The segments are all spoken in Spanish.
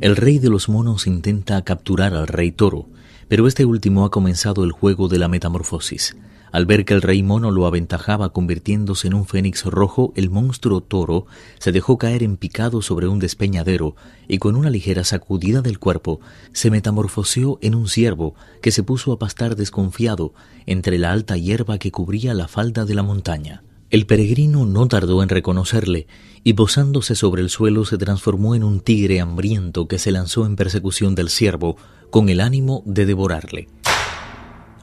El rey de los monos intenta capturar al rey toro, pero este último ha comenzado el juego de la metamorfosis. Al ver que el rey mono lo aventajaba convirtiéndose en un fénix rojo, el monstruo toro se dejó caer en picado sobre un despeñadero y con una ligera sacudida del cuerpo se metamorfoseó en un ciervo que se puso a pastar desconfiado entre la alta hierba que cubría la falda de la montaña. El peregrino no tardó en reconocerle y posándose sobre el suelo se transformó en un tigre hambriento que se lanzó en persecución del ciervo con el ánimo de devorarle.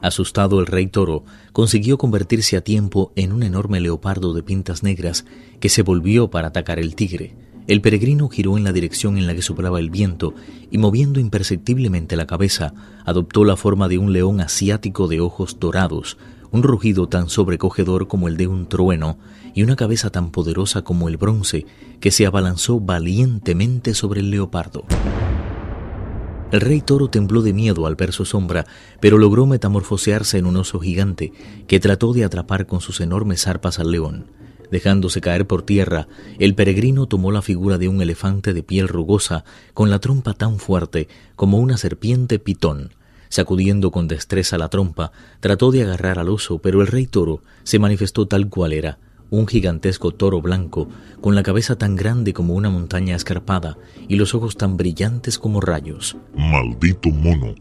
Asustado el rey toro consiguió convertirse a tiempo en un enorme leopardo de pintas negras que se volvió para atacar el tigre. El peregrino giró en la dirección en la que soplaba el viento y moviendo imperceptiblemente la cabeza, adoptó la forma de un león asiático de ojos dorados, un rugido tan sobrecogedor como el de un trueno y una cabeza tan poderosa como el bronce que se abalanzó valientemente sobre el leopardo. El rey toro tembló de miedo al ver su sombra, pero logró metamorfosearse en un oso gigante que trató de atrapar con sus enormes zarpas al león. Dejándose caer por tierra, el peregrino tomó la figura de un elefante de piel rugosa, con la trompa tan fuerte como una serpiente pitón. Sacudiendo con destreza la trompa, trató de agarrar al oso, pero el rey toro se manifestó tal cual era, un gigantesco toro blanco, con la cabeza tan grande como una montaña escarpada y los ojos tan brillantes como rayos. Maldito mono,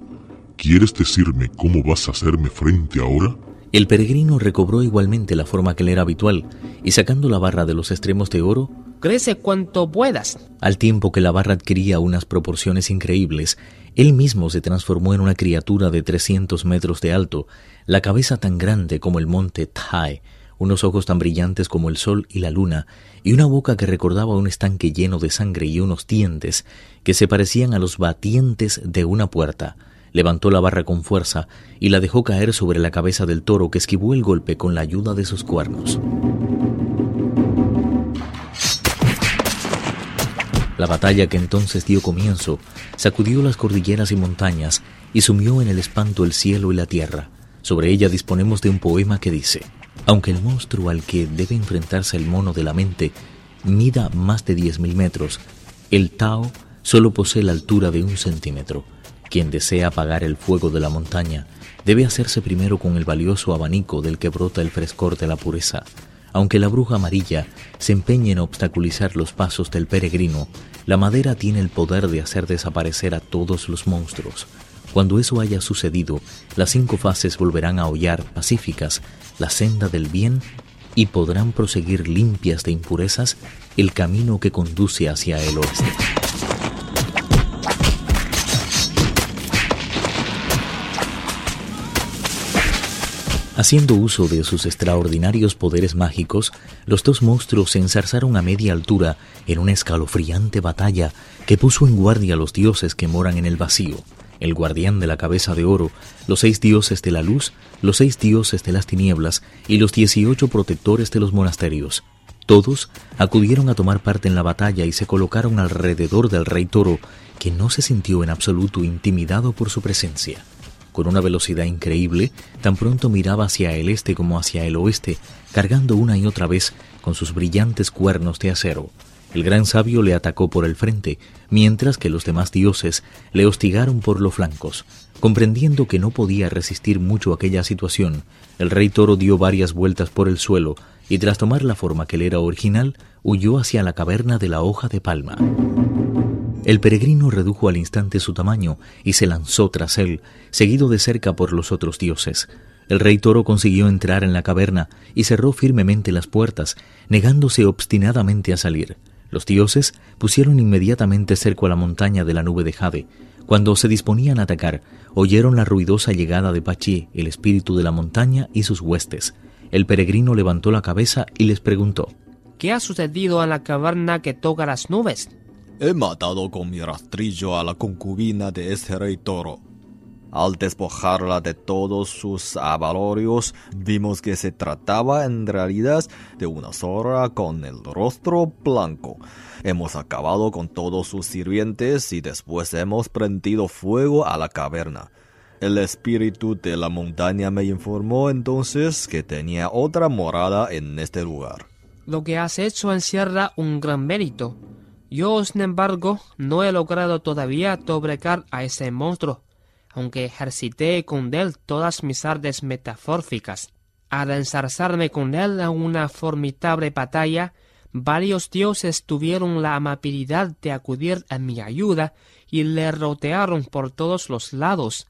¿quieres decirme cómo vas a hacerme frente ahora? El peregrino recobró igualmente la forma que le era habitual, y sacando la barra de los extremos de oro, crece cuanto puedas. Al tiempo que la barra adquiría unas proporciones increíbles, él mismo se transformó en una criatura de 300 metros de alto, la cabeza tan grande como el monte Tai, unos ojos tan brillantes como el sol y la luna, y una boca que recordaba un estanque lleno de sangre y unos dientes que se parecían a los batientes de una puerta. Levantó la barra con fuerza y la dejó caer sobre la cabeza del toro que esquivó el golpe con la ayuda de sus cuernos. La batalla que entonces dio comienzo sacudió las cordilleras y montañas y sumió en el espanto el cielo y la tierra. Sobre ella disponemos de un poema que dice, aunque el monstruo al que debe enfrentarse el mono de la mente mida más de diez mil metros, el Tao solo posee la altura de un centímetro. Quien desea apagar el fuego de la montaña debe hacerse primero con el valioso abanico del que brota el frescor de la pureza. Aunque la bruja amarilla se empeñe en obstaculizar los pasos del peregrino, la madera tiene el poder de hacer desaparecer a todos los monstruos. Cuando eso haya sucedido, las cinco fases volverán a hollar pacíficas la senda del bien y podrán proseguir limpias de impurezas el camino que conduce hacia el oeste. Haciendo uso de sus extraordinarios poderes mágicos, los dos monstruos se ensarzaron a media altura en una escalofriante batalla que puso en guardia a los dioses que moran en el vacío el guardián de la cabeza de oro, los seis dioses de la luz, los seis dioses de las tinieblas y los dieciocho protectores de los monasterios. Todos acudieron a tomar parte en la batalla y se colocaron alrededor del rey toro, que no se sintió en absoluto intimidado por su presencia. Con una velocidad increíble, tan pronto miraba hacia el este como hacia el oeste, cargando una y otra vez con sus brillantes cuernos de acero. El gran sabio le atacó por el frente, mientras que los demás dioses le hostigaron por los flancos. Comprendiendo que no podía resistir mucho aquella situación, el rey toro dio varias vueltas por el suelo y tras tomar la forma que le era original, huyó hacia la caverna de la hoja de palma. El peregrino redujo al instante su tamaño y se lanzó tras él, seguido de cerca por los otros dioses. El rey toro consiguió entrar en la caverna y cerró firmemente las puertas, negándose obstinadamente a salir. Los dioses pusieron inmediatamente cerco a la montaña de la nube de Jade. Cuando se disponían a atacar, oyeron la ruidosa llegada de Pachi, el espíritu de la montaña y sus huestes. El peregrino levantó la cabeza y les preguntó: ¿Qué ha sucedido en la caverna que toca las nubes? He matado con mi rastrillo a la concubina de ese rey toro. Al despojarla de todos sus avalorios, vimos que se trataba en realidad de una zorra con el rostro blanco. Hemos acabado con todos sus sirvientes y después hemos prendido fuego a la caverna. El espíritu de la montaña me informó entonces que tenía otra morada en este lugar. Lo que has hecho encierra un gran mérito. Yo, sin embargo, no he logrado todavía doblegar a ese monstruo, aunque ejercité con él todas mis artes metafórficas. Al ensarzarme con él en una formidable batalla, varios dioses tuvieron la amabilidad de acudir a mi ayuda y le rodearon por todos los lados.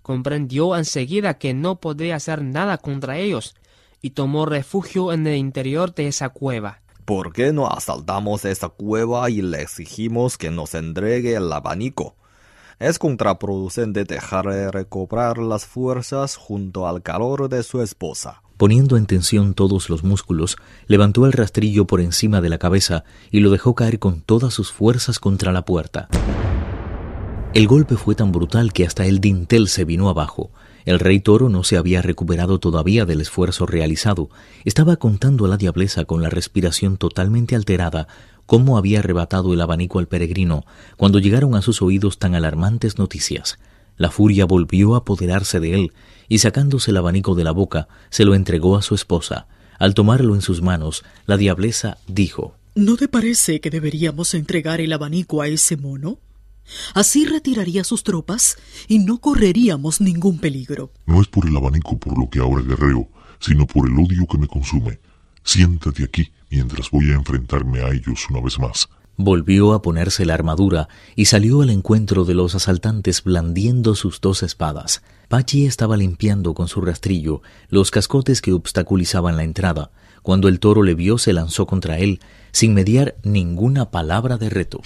Comprendió enseguida que no podría hacer nada contra ellos, y tomó refugio en el interior de esa cueva. ¿Por qué no asaltamos esa cueva y le exigimos que nos entregue el abanico? Es contraproducente dejarle recobrar las fuerzas junto al calor de su esposa. Poniendo en tensión todos los músculos, levantó el rastrillo por encima de la cabeza y lo dejó caer con todas sus fuerzas contra la puerta. El golpe fue tan brutal que hasta el dintel se vino abajo. El rey toro no se había recuperado todavía del esfuerzo realizado. Estaba contando a la diableza con la respiración totalmente alterada cómo había arrebatado el abanico al peregrino cuando llegaron a sus oídos tan alarmantes noticias. La furia volvió a apoderarse de él y sacándose el abanico de la boca se lo entregó a su esposa. Al tomarlo en sus manos, la diableza dijo ¿No te parece que deberíamos entregar el abanico a ese mono? Así retiraría sus tropas y no correríamos ningún peligro. No es por el abanico por lo que ahora guerreo, sino por el odio que me consume. Siéntate aquí mientras voy a enfrentarme a ellos una vez más. Volvió a ponerse la armadura y salió al encuentro de los asaltantes blandiendo sus dos espadas. Pachi estaba limpiando con su rastrillo los cascotes que obstaculizaban la entrada. Cuando el toro le vio se lanzó contra él, sin mediar ninguna palabra de reto.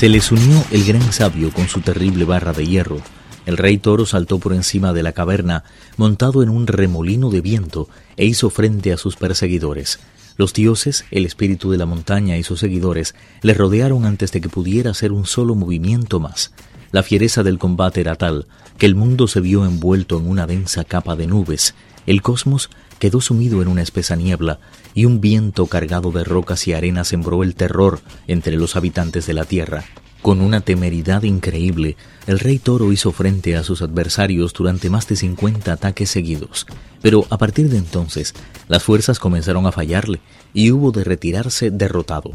Se les unió el gran sabio con su terrible barra de hierro. El rey toro saltó por encima de la caverna, montado en un remolino de viento, e hizo frente a sus perseguidores. Los dioses, el espíritu de la montaña y sus seguidores le rodearon antes de que pudiera hacer un solo movimiento más. La fiereza del combate era tal que el mundo se vio envuelto en una densa capa de nubes. El cosmos quedó sumido en una espesa niebla y un viento cargado de rocas y arena sembró el terror entre los habitantes de la tierra. Con una temeridad increíble, el rey toro hizo frente a sus adversarios durante más de 50 ataques seguidos, pero a partir de entonces las fuerzas comenzaron a fallarle y hubo de retirarse derrotado.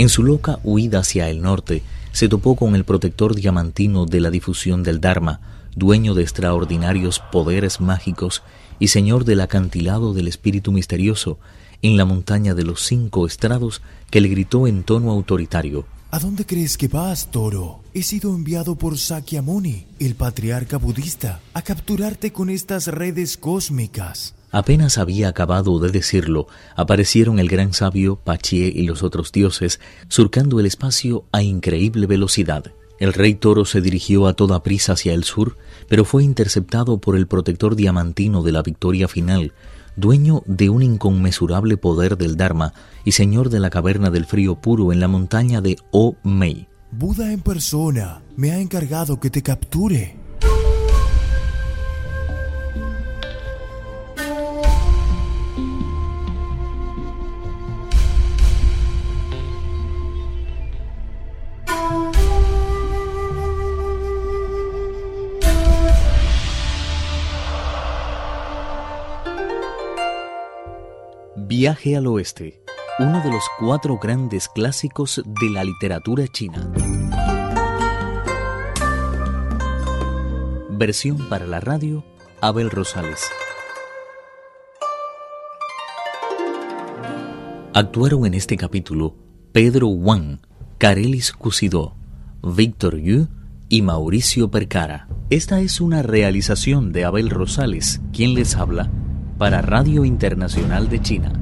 En su loca huida hacia el norte, se topó con el protector diamantino de la difusión del Dharma, dueño de extraordinarios poderes mágicos y señor del acantilado del espíritu misterioso, en la montaña de los cinco estrados, que le gritó en tono autoritario. ¿A dónde crees que vas, toro? He sido enviado por Sakyamuni, el patriarca budista, a capturarte con estas redes cósmicas. Apenas había acabado de decirlo, aparecieron el gran sabio, Pachie y los otros dioses, surcando el espacio a increíble velocidad. El rey toro se dirigió a toda prisa hacia el sur, pero fue interceptado por el protector diamantino de la victoria final, dueño de un inconmensurable poder del Dharma y señor de la caverna del frío puro en la montaña de O-Mei. Buda en persona me ha encargado que te capture. Viaje al Oeste, uno de los cuatro grandes clásicos de la literatura china. Versión para la radio, Abel Rosales. Actuaron en este capítulo Pedro Wang, Carelis Cusidó, Víctor Yu y Mauricio Percara. Esta es una realización de Abel Rosales, quien les habla, para Radio Internacional de China.